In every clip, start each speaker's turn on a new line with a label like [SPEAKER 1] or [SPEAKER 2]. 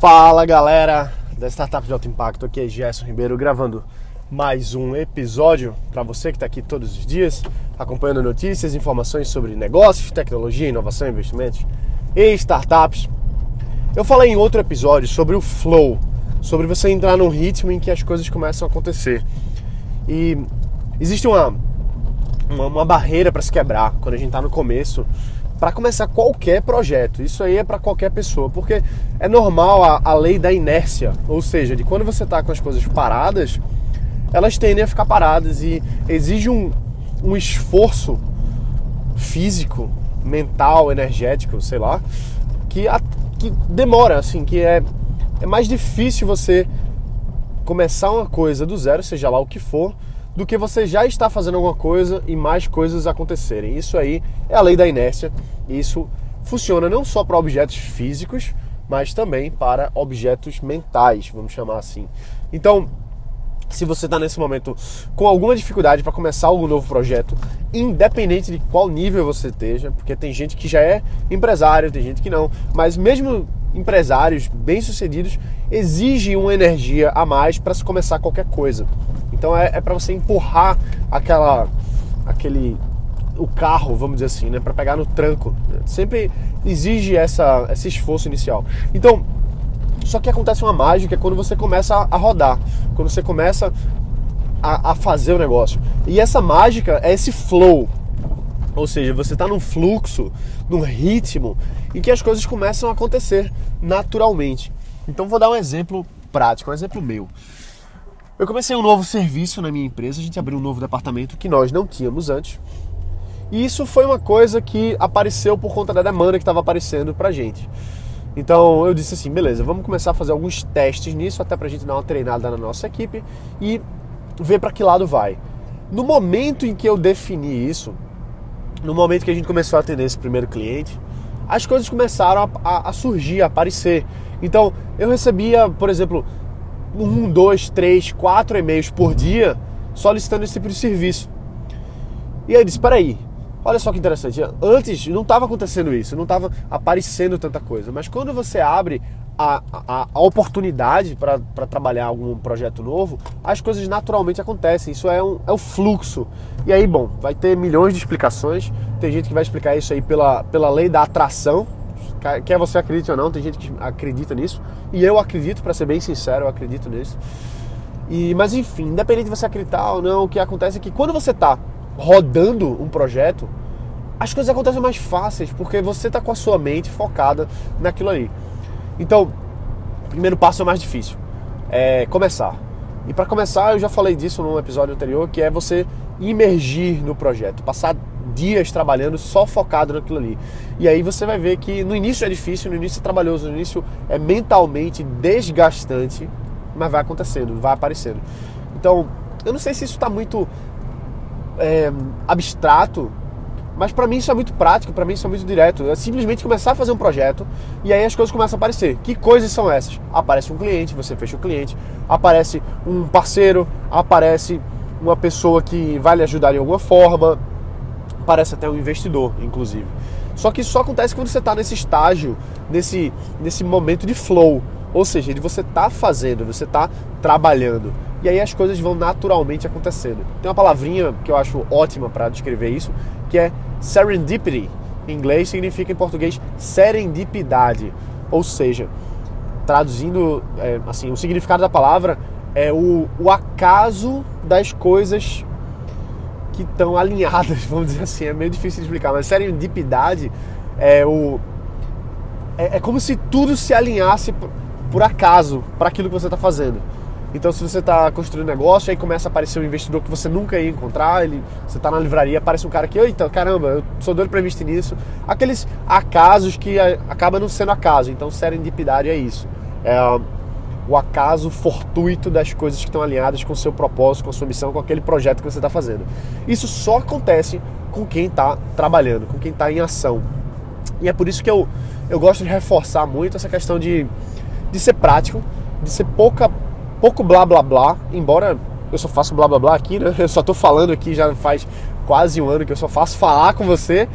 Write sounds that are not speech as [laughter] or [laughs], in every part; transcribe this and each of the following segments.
[SPEAKER 1] Fala galera da Startup de Alto Impacto, aqui é Gerson Ribeiro gravando mais um episódio para você que está aqui todos os dias acompanhando notícias, informações sobre negócios, tecnologia, inovação, investimentos e startups. Eu falei em outro episódio sobre o flow, sobre você entrar num ritmo em que as coisas começam a acontecer. E existe uma, uma, uma barreira para se quebrar quando a gente está no começo para começar qualquer projeto. Isso aí é para qualquer pessoa, porque é normal a, a, lei da inércia, ou seja, de quando você está com as coisas paradas, elas tendem a ficar paradas e exige um, um esforço físico, mental, energético, sei lá, que, a, que demora, assim, que é, é mais difícil você começar uma coisa do zero, seja lá o que for, do que você já está fazendo alguma coisa e mais coisas acontecerem. Isso aí é a lei da inércia. E isso funciona não só para objetos físicos, mas também para objetos mentais, vamos chamar assim. Então, se você está nesse momento com alguma dificuldade para começar algum novo projeto, independente de qual nível você esteja, porque tem gente que já é empresário, tem gente que não, mas mesmo empresários bem-sucedidos exigem uma energia a mais para se começar qualquer coisa. Então é, é para você empurrar aquela, aquele, o carro, vamos dizer assim, né, para pegar no tranco. Sempre exige essa, esse esforço inicial. Então, só que acontece uma mágica quando você começa a rodar, quando você começa a, a fazer o negócio. E essa mágica é esse flow, ou seja, você está num fluxo, num ritmo em que as coisas começam a acontecer naturalmente. Então vou dar um exemplo prático, um exemplo meu. Eu comecei um novo serviço na minha empresa, a gente abriu um novo departamento que nós não tínhamos antes. E isso foi uma coisa que apareceu por conta da demanda que estava aparecendo pra gente. Então eu disse assim, beleza, vamos começar a fazer alguns testes nisso, até pra gente dar uma treinada na nossa equipe e ver para que lado vai. No momento em que eu defini isso, no momento que a gente começou a atender esse primeiro cliente, as coisas começaram a, a, a surgir, a aparecer. Então eu recebia, por exemplo, um, dois, três, quatro e-mails por dia solicitando esse tipo de serviço. E aí eu disse, peraí, olha só que interessante, antes não estava acontecendo isso, não estava aparecendo tanta coisa, mas quando você abre a, a, a oportunidade para trabalhar algum projeto novo, as coisas naturalmente acontecem, isso é, um, é o fluxo. E aí, bom, vai ter milhões de explicações, tem gente que vai explicar isso aí pela, pela lei da atração, Quer você acredite ou não, tem gente que acredita nisso. E eu acredito, para ser bem sincero, eu acredito nisso. E, mas enfim, independente de você acreditar ou não, o que acontece é que quando você está rodando um projeto, as coisas acontecem mais fáceis, porque você está com a sua mente focada naquilo ali. Então, o primeiro passo é mais difícil. É começar. E para começar, eu já falei disso no episódio anterior, que é você imergir no projeto, passar dias trabalhando só focado naquilo ali. E aí você vai ver que no início é difícil, no início é trabalhoso, no início é mentalmente desgastante, mas vai acontecendo, vai aparecendo. Então, eu não sei se isso está muito é, abstrato, mas para mim isso é muito prático, para mim isso é muito direto. É simplesmente começar a fazer um projeto e aí as coisas começam a aparecer. Que coisas são essas? Aparece um cliente, você fecha o cliente, aparece um parceiro, aparece uma pessoa que vai lhe ajudar de alguma forma, parece até um investidor, inclusive. Só que isso só acontece quando você está nesse estágio, nesse, nesse momento de flow, ou seja, de você tá fazendo, você tá trabalhando. E aí as coisas vão naturalmente acontecendo. Tem uma palavrinha que eu acho ótima para descrever isso, que é serendipity. Em inglês significa em português serendipidade. Ou seja, traduzindo é, assim, o significado da palavra é o, o acaso das coisas que estão alinhadas, [laughs] vamos dizer assim. É meio difícil de explicar, mas serendipidade é o. É, é como se tudo se alinhasse por acaso para aquilo que você está fazendo. Então, se você está construindo um negócio, aí começa a aparecer um investidor que você nunca ia encontrar, ele, você está na livraria, aparece um cara que, eita, caramba, eu sou doido para investir nisso. Aqueles acasos que acaba não sendo acaso. Então, serendipidade é isso. É, o acaso fortuito das coisas que estão alinhadas com o seu propósito, com a sua missão, com aquele projeto que você está fazendo. Isso só acontece com quem está trabalhando, com quem está em ação. E é por isso que eu, eu gosto de reforçar muito essa questão de, de ser prático, de ser pouca, pouco blá blá blá, embora eu só faço blá blá blá aqui, né? [laughs] Eu só estou falando aqui já faz quase um ano que eu só faço falar com você,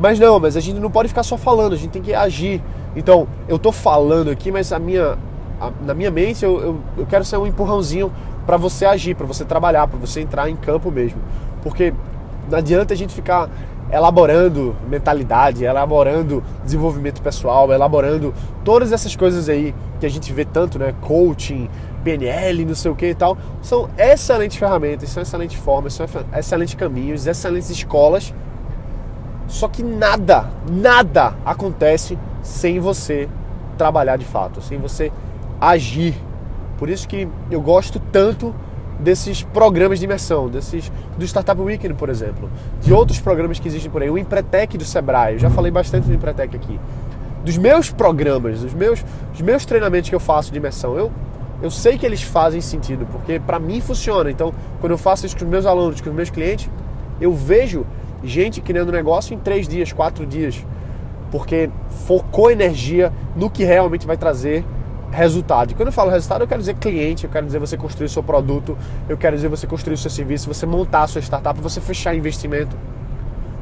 [SPEAKER 1] Mas não, mas a gente não pode ficar só falando, a gente tem que agir. Então, eu tô falando aqui, mas a minha, a, na minha mente eu, eu, eu quero ser um empurrãozinho para você agir, para você trabalhar, para você entrar em campo mesmo. Porque não adianta a gente ficar elaborando mentalidade, elaborando desenvolvimento pessoal, elaborando todas essas coisas aí que a gente vê tanto, né? Coaching, PNL, não sei o que e tal. São excelentes ferramentas, são excelentes formas, são excelentes caminhos, excelentes escolas. Só que nada, nada acontece sem você trabalhar de fato, sem você agir. Por isso que eu gosto tanto desses programas de imersão, desses do Startup Weekend, por exemplo, de outros programas que existem por aí, o Empretec do Sebrae, eu já falei bastante do Empretec aqui. Dos meus programas, dos meus, dos meus treinamentos que eu faço de imersão, eu, eu sei que eles fazem sentido, porque para mim funciona. Então, quando eu faço isso com os meus alunos, com os meus clientes, eu vejo gente criando negócio em três dias, quatro dias, porque focou energia no que realmente vai trazer resultado. E quando eu falo resultado, eu quero dizer cliente, eu quero dizer você construir seu produto, eu quero dizer você construir seu serviço, você montar a sua startup, você fechar investimento.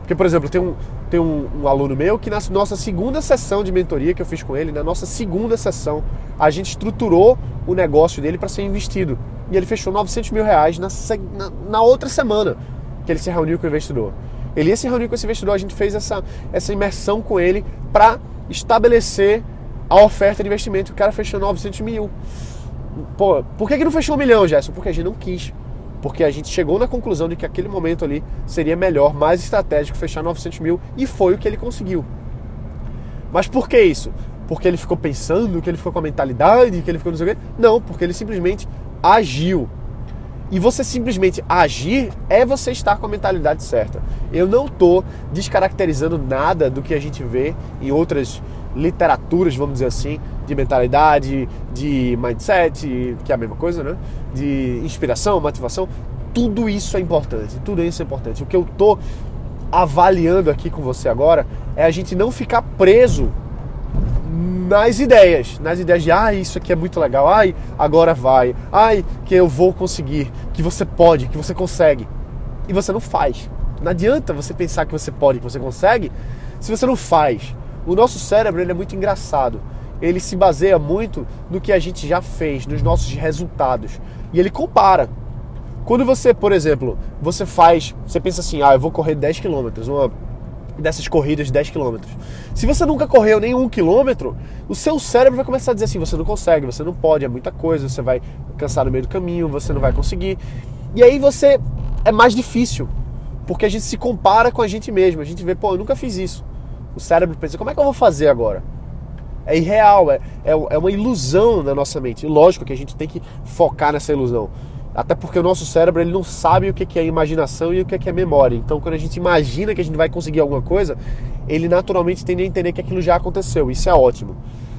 [SPEAKER 1] Porque, por exemplo, tem um, tem um, um, aluno meu que na nossa segunda sessão de mentoria que eu fiz com ele, na nossa segunda sessão, a gente estruturou o negócio dele para ser investido. E ele fechou 900 mil reais na, na, na outra semana que ele se reuniu com o investidor. Ele ia se reunir com esse investidor, a gente fez essa, essa imersão com ele para estabelecer a oferta de investimento. O cara fechou 900 mil. Pô, por que, que não fechou um milhão, Gerson? Porque a gente não quis. Porque a gente chegou na conclusão de que aquele momento ali seria melhor, mais estratégico fechar 900 mil e foi o que ele conseguiu. Mas por que isso? Porque ele ficou pensando, que ele ficou com a mentalidade, que ele ficou não sei o quê? Não, porque ele simplesmente agiu. E você simplesmente agir é você estar com a mentalidade certa. Eu não estou descaracterizando nada do que a gente vê em outras literaturas, vamos dizer assim, de mentalidade, de mindset, que é a mesma coisa, né? De inspiração, motivação. Tudo isso é importante, tudo isso é importante. O que eu tô avaliando aqui com você agora é a gente não ficar preso nas ideias, nas ideias de ah, isso aqui é muito legal, ai, agora vai, ai, que eu vou conseguir, que você pode, que você consegue. E você não faz. Não adianta você pensar que você pode, que você consegue, se você não faz. O nosso cérebro ele é muito engraçado. Ele se baseia muito no que a gente já fez, nos nossos resultados. E ele compara. Quando você, por exemplo, você faz, você pensa assim, ah, eu vou correr 10 km, uma dessas corridas de 10 km. Se você nunca correu nem um quilômetro, o seu cérebro vai começar a dizer assim, você não consegue, você não pode, é muita coisa, você vai cansar no meio do caminho, você não vai conseguir. E aí você é mais difícil, porque a gente se compara com a gente mesmo, a gente vê, pô, eu nunca fiz isso. O cérebro pensa, como é que eu vou fazer agora? É irreal, é, é, é uma ilusão na nossa mente. E lógico que a gente tem que focar nessa ilusão. Até porque o nosso cérebro ele não sabe o que é imaginação e o que é memória. Então, quando a gente imagina que a gente vai conseguir alguma coisa, ele naturalmente tende a entender que aquilo já aconteceu. Isso é ótimo.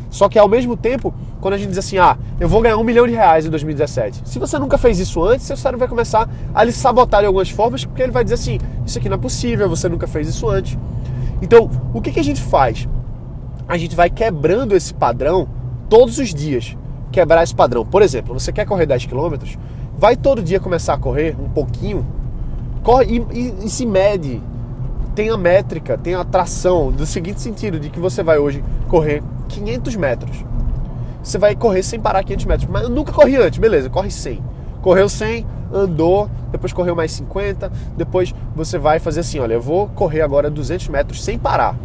[SPEAKER 1] Só que ao mesmo tempo, quando a gente diz assim, ah, eu vou ganhar um milhão de reais em 2017. Se você nunca fez isso antes, seu cérebro vai começar a lhe sabotar de algumas formas, porque ele vai dizer assim, isso aqui não é possível, você nunca fez isso antes. Então, o que, que a gente faz? A gente vai quebrando esse padrão todos os dias. Quebrar esse padrão. Por exemplo, você quer correr 10 km, vai todo dia começar a correr um pouquinho, corre e, e, e se mede. Tem a métrica, tem a tração, do seguinte sentido, de que você vai hoje correr 500 metros. Você vai correr sem parar 500 metros. Mas eu nunca corri antes, beleza, corre 100. Correu 100, andou, depois correu mais 50, depois você vai fazer assim, olha, eu vou correr agora 200 metros sem parar.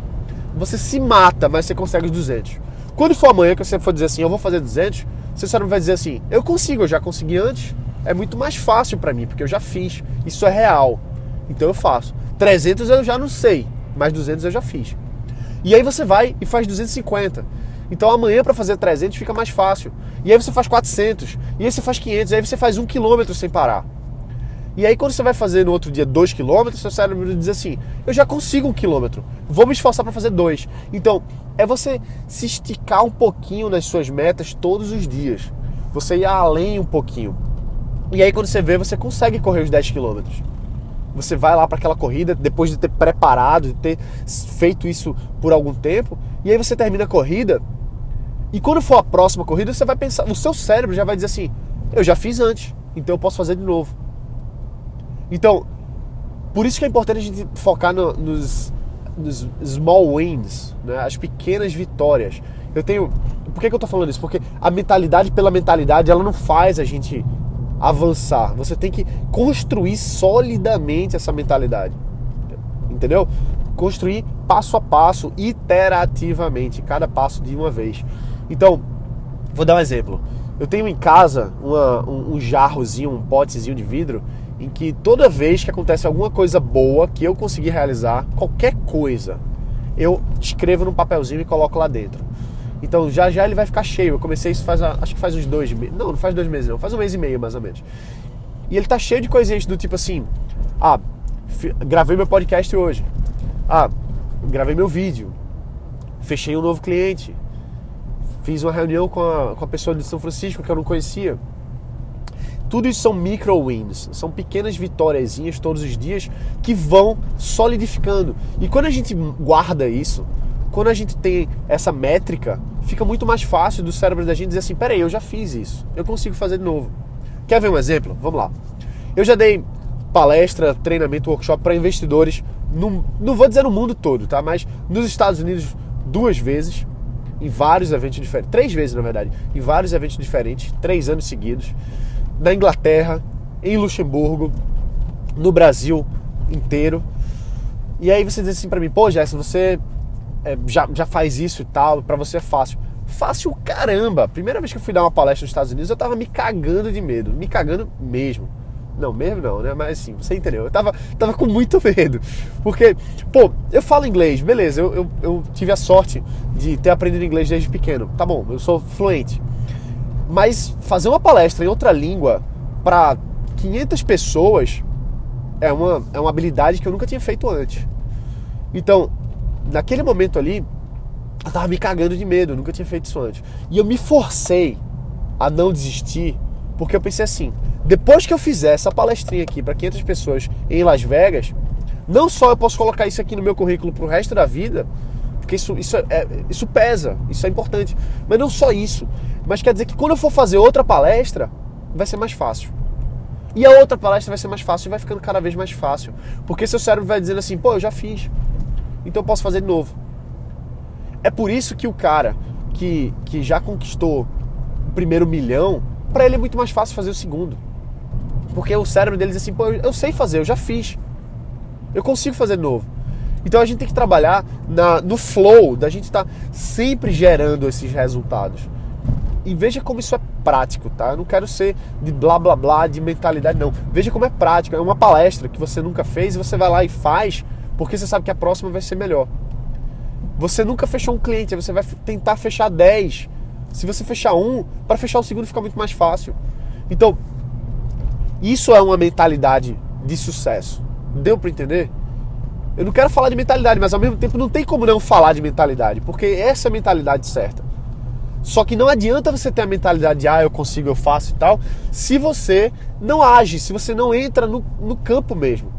[SPEAKER 1] Você se mata, mas você consegue os 200. Quando for amanhã que você for dizer assim, eu vou fazer 200, você só não vai dizer assim, eu consigo, eu já consegui antes, é muito mais fácil para mim, porque eu já fiz, isso é real, então eu faço. 300 eu já não sei, mas 200 eu já fiz. E aí você vai e faz 250. Então amanhã para fazer 300 fica mais fácil. E aí você faz 400, e aí você faz 500, e aí você faz um quilômetro sem parar. E aí quando você vai fazer no outro dia 2 quilômetros, seu cérebro diz assim, eu já consigo um quilômetro, vou me esforçar para fazer dois. Então é você se esticar um pouquinho nas suas metas todos os dias. Você ir além um pouquinho. E aí quando você vê, você consegue correr os 10 quilômetros. Você vai lá para aquela corrida depois de ter preparado, de ter feito isso por algum tempo, e aí você termina a corrida e quando for a próxima corrida, você vai pensar, o seu cérebro já vai dizer assim: eu já fiz antes, então eu posso fazer de novo. Então, por isso que é importante a gente focar no, nos, dos small wins, né? as pequenas vitórias. Eu tenho. Por que, que eu tô falando isso? Porque a mentalidade pela mentalidade ela não faz a gente avançar. Você tem que construir solidamente essa mentalidade. Entendeu? Construir passo a passo, iterativamente, cada passo de uma vez. Então, vou dar um exemplo. Eu tenho em casa uma, um, um jarrozinho, um potezinho de vidro, em que toda vez que acontece alguma coisa boa que eu conseguir realizar, qualquer coisa, eu escrevo num papelzinho e coloco lá dentro. Então já já ele vai ficar cheio. Eu comecei isso faz, acho que faz uns dois meses. Não, não faz dois meses não, faz um mês e meio mais ou menos. E ele tá cheio de coisinhas do tipo assim, ah, gravei meu podcast hoje. Ah, gravei meu vídeo. Fechei um novo cliente. Fiz uma reunião com a, com a pessoa de São Francisco que eu não conhecia. Tudo isso são micro wins, são pequenas vitóriazinhas todos os dias que vão solidificando. E quando a gente guarda isso, quando a gente tem essa métrica, fica muito mais fácil do cérebro da gente dizer assim: peraí, eu já fiz isso, eu consigo fazer de novo. Quer ver um exemplo? Vamos lá. Eu já dei palestra, treinamento, workshop para investidores, no, não vou dizer no mundo todo, tá? Mas nos Estados Unidos duas vezes, em vários eventos diferentes, três vezes na verdade, em vários eventos diferentes, três anos seguidos, na Inglaterra, em Luxemburgo, no Brasil inteiro. E aí você diz assim para mim, pô, Jéssica, você é, já, já faz isso e tal, para você é fácil. Fácil caramba! Primeira vez que eu fui dar uma palestra nos Estados Unidos, eu tava me cagando de medo, me cagando mesmo. Não, mesmo não, né? Mas assim, você entendeu. Eu tava, tava com muito medo. Porque, pô, eu falo inglês, beleza. Eu, eu, eu, tive a sorte de ter aprendido inglês desde pequeno. Tá bom, eu sou fluente. Mas fazer uma palestra em outra língua para 500 pessoas é uma, é uma habilidade que eu nunca tinha feito antes. Então, naquele momento ali, eu tava me cagando de medo, eu nunca tinha feito isso antes. E eu me forcei a não desistir, porque eu pensei assim: depois que eu fizer essa palestrinha aqui para 500 pessoas em Las Vegas, não só eu posso colocar isso aqui no meu currículo pro resto da vida, porque isso, isso, é, isso pesa, isso é importante, mas não só isso, mas quer dizer que quando eu for fazer outra palestra, vai ser mais fácil. E a outra palestra vai ser mais fácil e vai ficando cada vez mais fácil. Porque seu cérebro vai dizendo assim, pô, eu já fiz. Então eu posso fazer de novo. É por isso que o cara que, que já conquistou o primeiro milhão, para ele é muito mais fácil fazer o segundo. Porque o cérebro dele diz assim, pô, eu sei fazer, eu já fiz. Eu consigo fazer de novo. Então a gente tem que trabalhar na, no flow da gente estar tá sempre gerando esses resultados. E veja como isso é prático, tá? Eu não quero ser de blá blá blá, de mentalidade, não. Veja como é prático. É uma palestra que você nunca fez e você vai lá e faz porque você sabe que a próxima vai ser melhor. Você nunca fechou um cliente, você vai tentar fechar 10. Se você fechar um, para fechar o segundo fica muito mais fácil. Então, isso é uma mentalidade de sucesso. Deu para entender? Eu não quero falar de mentalidade, mas ao mesmo tempo não tem como não falar de mentalidade, porque essa é a mentalidade certa. Só que não adianta você ter a mentalidade de ah, eu consigo, eu faço e tal, se você não age, se você não entra no, no campo mesmo.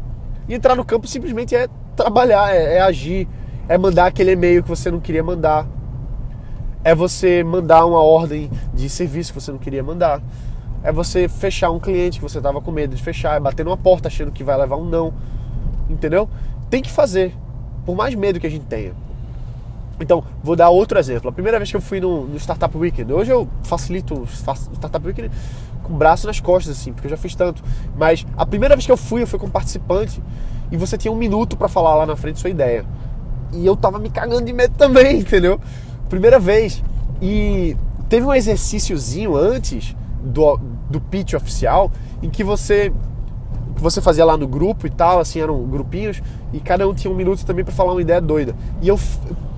[SPEAKER 1] E entrar no campo simplesmente é trabalhar, é, é agir, é mandar aquele e-mail que você não queria mandar, é você mandar uma ordem de serviço que você não queria mandar, é você fechar um cliente que você estava com medo de fechar, é bater numa porta achando que vai levar um não, entendeu? Tem que fazer, por mais medo que a gente tenha. Então, vou dar outro exemplo. A primeira vez que eu fui no, no Startup Weekend, hoje eu facilito o Startup Weekend com o braço nas costas, assim, porque eu já fiz tanto. Mas a primeira vez que eu fui, eu fui como participante e você tinha um minuto para falar lá na frente sua ideia. E eu tava me cagando de medo também, [laughs] entendeu? Primeira vez. E teve um exercíciozinho antes do, do pitch oficial em que você você fazia lá no grupo e tal, assim, eram grupinhos, e cada um tinha um minuto também para falar uma ideia doida. E eu,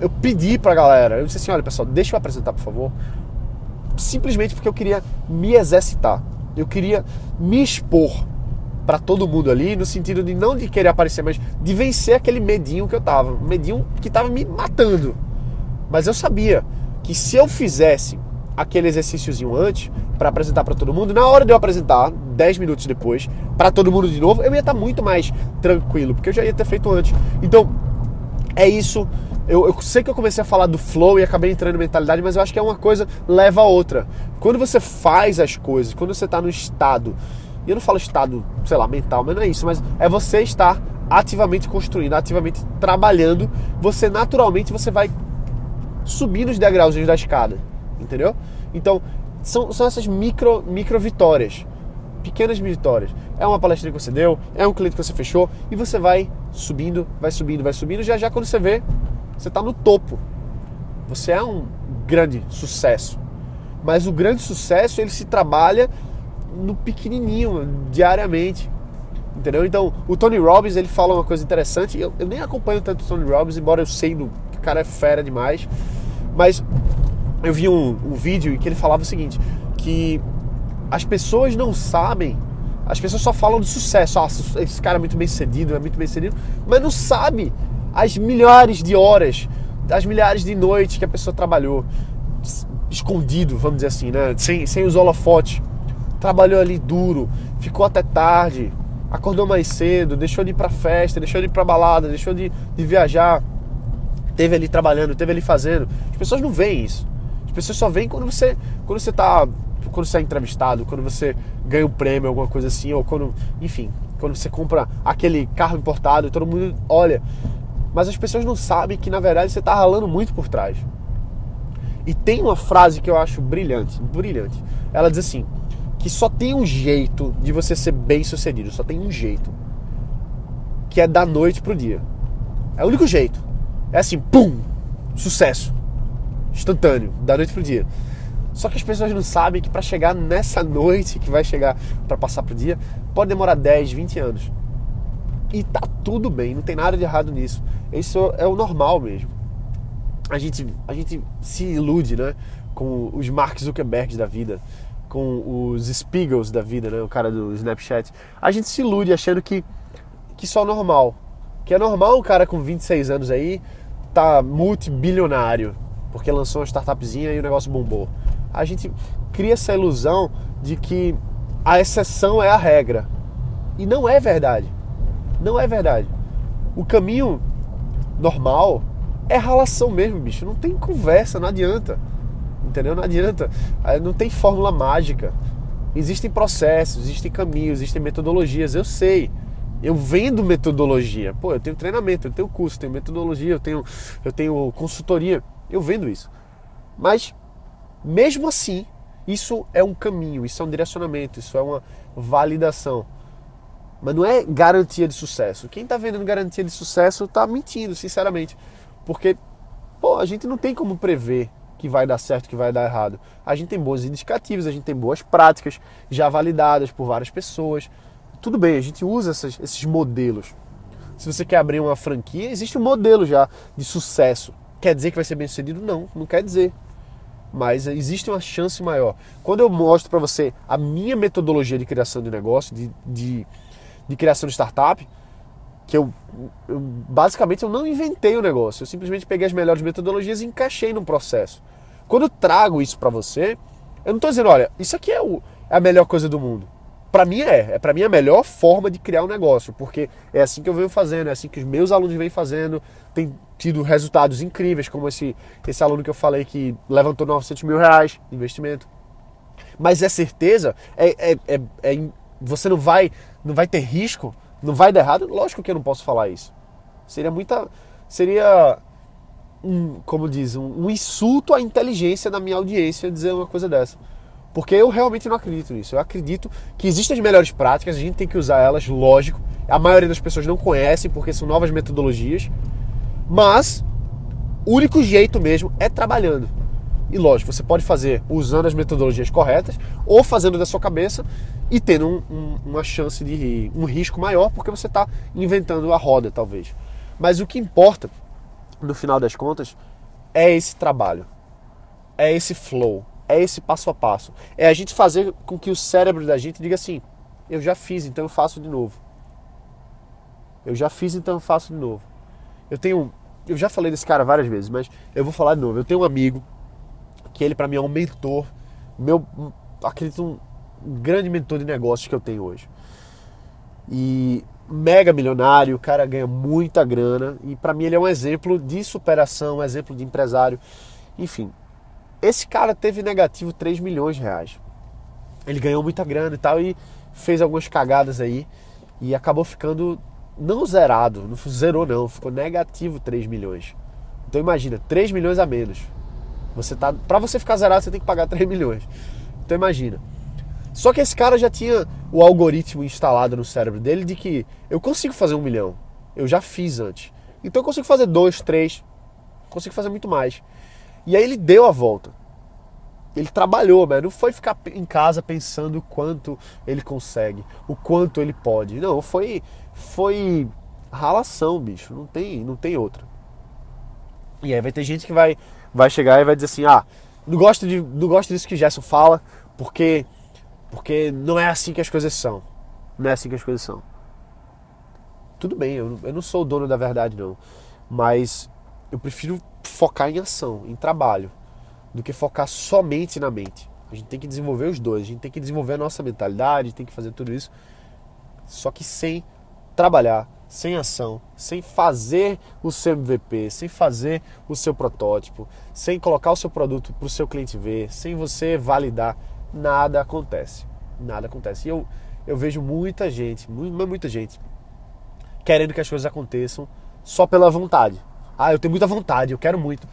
[SPEAKER 1] eu pedi pra galera, eu disse assim, olha pessoal, deixa eu apresentar, por favor. Simplesmente porque eu queria me exercitar. Eu queria me expor para todo mundo ali, no sentido de não de querer aparecer, mas de vencer aquele medinho que eu tava, medinho que tava me matando. Mas eu sabia que se eu fizesse aquele exercíciozinho antes para apresentar para todo mundo, na hora de eu apresentar, 10 minutos depois, para todo mundo de novo, eu ia estar tá muito mais tranquilo, porque eu já ia ter feito antes. Então, é isso. Eu, eu, sei que eu comecei a falar do flow e acabei entrando em mentalidade, mas eu acho que é uma coisa leva a outra. Quando você faz as coisas, quando você está no estado e eu não falo estado, sei lá, mental, mas não é isso, mas é você estar ativamente construindo, ativamente trabalhando, você naturalmente você vai subindo os degraus da escada, entendeu? Então, são, são essas micro, micro vitórias, pequenas vitórias. É uma palestra que você deu, é um cliente que você fechou e você vai subindo, vai subindo, vai subindo. Já já quando você vê, você está no topo. Você é um grande sucesso. Mas o grande sucesso ele se trabalha no pequenininho, diariamente. Entendeu? Então, o Tony Robbins, ele fala uma coisa interessante. Eu, eu nem acompanho tanto o Tony Robbins, embora eu sei do, que o cara é fera demais. Mas eu vi um, um vídeo em que ele falava o seguinte, que as pessoas não sabem, as pessoas só falam de sucesso. Ah, esse cara é muito bem sucedido, é muito bem sucedido, mas não sabe as milhares de horas, as milhares de noites que a pessoa trabalhou escondido, vamos dizer assim, né? Sem, sem os holofotes. Trabalhou ali duro, ficou até tarde, acordou mais cedo, deixou de ir pra festa, deixou de ir pra balada, deixou de, de viajar, teve ali trabalhando, teve ali fazendo. As pessoas não veem isso. As pessoas só veem quando você, quando você tá, quando você é entrevistado, quando você ganha um prêmio, alguma coisa assim, ou quando, enfim, quando você compra aquele carro importado todo mundo olha. Mas as pessoas não sabem que na verdade você está ralando muito por trás. E tem uma frase que eu acho brilhante, brilhante. Ela diz assim: que só tem um jeito de você ser bem sucedido, só tem um jeito. Que é da noite pro dia. É o único jeito. É assim, pum! Sucesso. Instantâneo, da noite pro dia. Só que as pessoas não sabem que para chegar nessa noite que vai chegar para passar pro dia, pode demorar 10, 20 anos. E tá tudo bem, não tem nada de errado nisso. Isso é o normal mesmo. A gente, a gente se ilude, né? Com os Mark Zuckerbergs da vida com os Spiegels da vida, né? O cara do Snapchat. A gente se ilude achando que, que só é normal. Que é normal um cara com 26 anos aí tá multibilionário porque lançou uma startupzinha e o negócio bombou. A gente cria essa ilusão de que a exceção é a regra. E não é verdade. Não é verdade. O caminho normal é ralação mesmo, bicho. Não tem conversa, não adianta entendeu? Não adianta, não tem fórmula mágica. Existem processos, existem caminhos, existem metodologias, eu sei. Eu vendo metodologia. Pô, eu tenho treinamento, eu tenho curso, eu tenho metodologia, eu tenho, eu tenho consultoria. Eu vendo isso. Mas, mesmo assim, isso é um caminho, isso é um direcionamento, isso é uma validação. Mas não é garantia de sucesso. Quem está vendendo garantia de sucesso está mentindo, sinceramente. Porque, pô, a gente não tem como prever que vai dar certo, que vai dar errado. A gente tem bons indicativos, a gente tem boas práticas já validadas por várias pessoas. Tudo bem, a gente usa essas, esses modelos. Se você quer abrir uma franquia, existe um modelo já de sucesso. Quer dizer que vai ser bem sucedido? Não, não quer dizer. Mas existe uma chance maior. Quando eu mostro para você a minha metodologia de criação de negócio, de, de, de criação de startup, que eu, eu, basicamente eu não inventei o negócio, eu simplesmente peguei as melhores metodologias e encaixei no processo. Quando eu trago isso para você, eu não estou dizendo, olha, isso aqui é, o, é a melhor coisa do mundo. Para mim é, é para mim a melhor forma de criar um negócio, porque é assim que eu venho fazendo, é assim que os meus alunos vêm fazendo, tem tido resultados incríveis, como esse, esse aluno que eu falei que levantou 900 mil reais de investimento. Mas é certeza, é, é, é, é você não vai, não vai ter risco não vai dar errado? Lógico que eu não posso falar isso. Seria muita. Seria. Um, como diz, um, um insulto à inteligência da minha audiência dizer uma coisa dessa. Porque eu realmente não acredito nisso. Eu acredito que existem as melhores práticas, a gente tem que usar elas, lógico. A maioria das pessoas não conhece porque são novas metodologias. Mas o único jeito mesmo é trabalhando. E lógico, você pode fazer usando as metodologias corretas ou fazendo da sua cabeça e tendo um, um, uma chance de um risco maior porque você está inventando a roda, talvez. Mas o que importa, no final das contas, é esse trabalho, é esse flow, é esse passo a passo. É a gente fazer com que o cérebro da gente diga assim: eu já fiz, então eu faço de novo. Eu já fiz, então eu faço de novo. Eu tenho. Eu já falei desse cara várias vezes, mas eu vou falar de novo. Eu tenho um amigo que ele para mim é um mentor, meu, acredito um grande mentor de negócios que eu tenho hoje. E mega milionário, o cara ganha muita grana e para mim ele é um exemplo de superação, um exemplo de empresário. Enfim, esse cara teve negativo 3 milhões de reais. Ele ganhou muita grana e tal e fez algumas cagadas aí e acabou ficando não zerado, não zerou não, ficou negativo 3 milhões. Então imagina, 3 milhões a menos. Você tá, para você ficar zerado, você tem que pagar [laughs] 3 milhões. Então imagina. Só que esse cara já tinha o algoritmo instalado no cérebro dele de que eu consigo fazer um milhão. Eu já fiz antes. Então eu consigo fazer dois, três, consigo fazer muito mais. E aí ele deu a volta. Ele trabalhou, mas não foi ficar em casa pensando o quanto ele consegue, o quanto ele pode. Não, foi foi ralação, bicho. Não tem, não tem outra. E aí vai ter gente que vai vai chegar e vai dizer assim: "Ah, não gosto de não gosto disso que Gerson fala, porque porque não é assim que as coisas são. Não é assim que as coisas são." Tudo bem, eu, eu não sou o dono da verdade não, mas eu prefiro focar em ação, em trabalho, do que focar somente na mente. A gente tem que desenvolver os dois, a gente tem que desenvolver a nossa mentalidade, tem que fazer tudo isso, só que sem trabalhar, sem ação, sem fazer o seu MVP, sem fazer o seu protótipo, sem colocar o seu produto para o seu cliente ver, sem você validar, nada acontece. Nada acontece. E eu, eu vejo muita gente, muita, muita gente, querendo que as coisas aconteçam só pela vontade. Ah, eu tenho muita vontade, eu quero muito.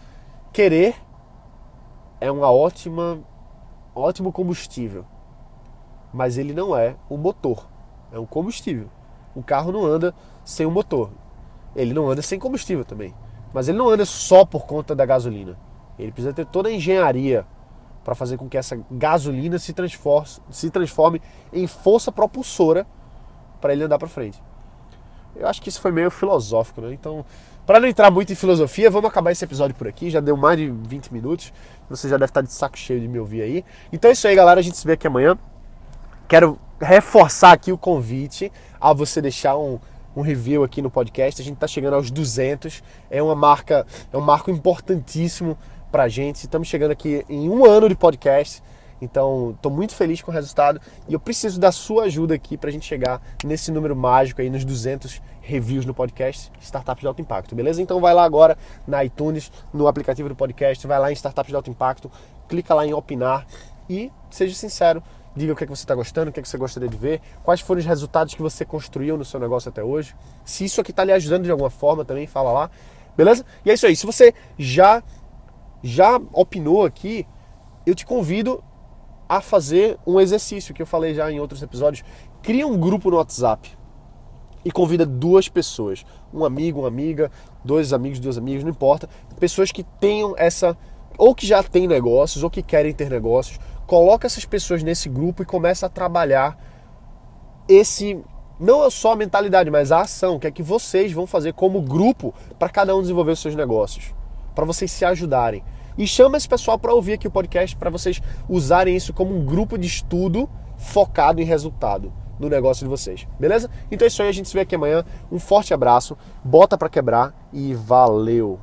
[SPEAKER 1] Querer é uma ótima, ótimo combustível, mas ele não é o motor, é um combustível. O carro não anda sem o motor, ele não anda sem combustível também, mas ele não anda só por conta da gasolina. Ele precisa ter toda a engenharia para fazer com que essa gasolina se transforme, se transforme em força propulsora para ele andar para frente. Eu acho que isso foi meio filosófico, né? Então, para não entrar muito em filosofia, vamos acabar esse episódio por aqui. Já deu mais de 20 minutos. Você já deve estar de saco cheio de me ouvir aí. Então é isso aí, galera. A gente se vê aqui amanhã. Quero reforçar aqui o convite a você deixar um, um review aqui no podcast. A gente está chegando aos 200. É uma marca, é um marco importantíssimo para a gente. Estamos chegando aqui em um ano de podcast. Então, estou muito feliz com o resultado e eu preciso da sua ajuda aqui para a gente chegar nesse número mágico aí, nos 200 reviews no podcast Startups de Alto Impacto, beleza? Então vai lá agora na iTunes, no aplicativo do podcast, vai lá em Startups de Alto Impacto, clica lá em opinar e seja sincero, diga o que, é que você está gostando, o que, é que você gostaria de ver, quais foram os resultados que você construiu no seu negócio até hoje. Se isso aqui está lhe ajudando de alguma forma também, fala lá, beleza? E é isso aí, se você já, já opinou aqui, eu te convido a fazer um exercício que eu falei já em outros episódios. Cria um grupo no WhatsApp e convida duas pessoas, um amigo, uma amiga, dois amigos, duas amigas, não importa, pessoas que tenham essa ou que já têm negócios ou que querem ter negócios, coloca essas pessoas nesse grupo e começa a trabalhar esse não só a mentalidade, mas a ação, que é que vocês vão fazer como grupo para cada um desenvolver os seus negócios, para vocês se ajudarem. E chama esse pessoal para ouvir aqui o podcast para vocês usarem isso como um grupo de estudo focado em resultado no negócio de vocês. Beleza? Então é isso aí, a gente se vê aqui amanhã. Um forte abraço, bota para quebrar e valeu.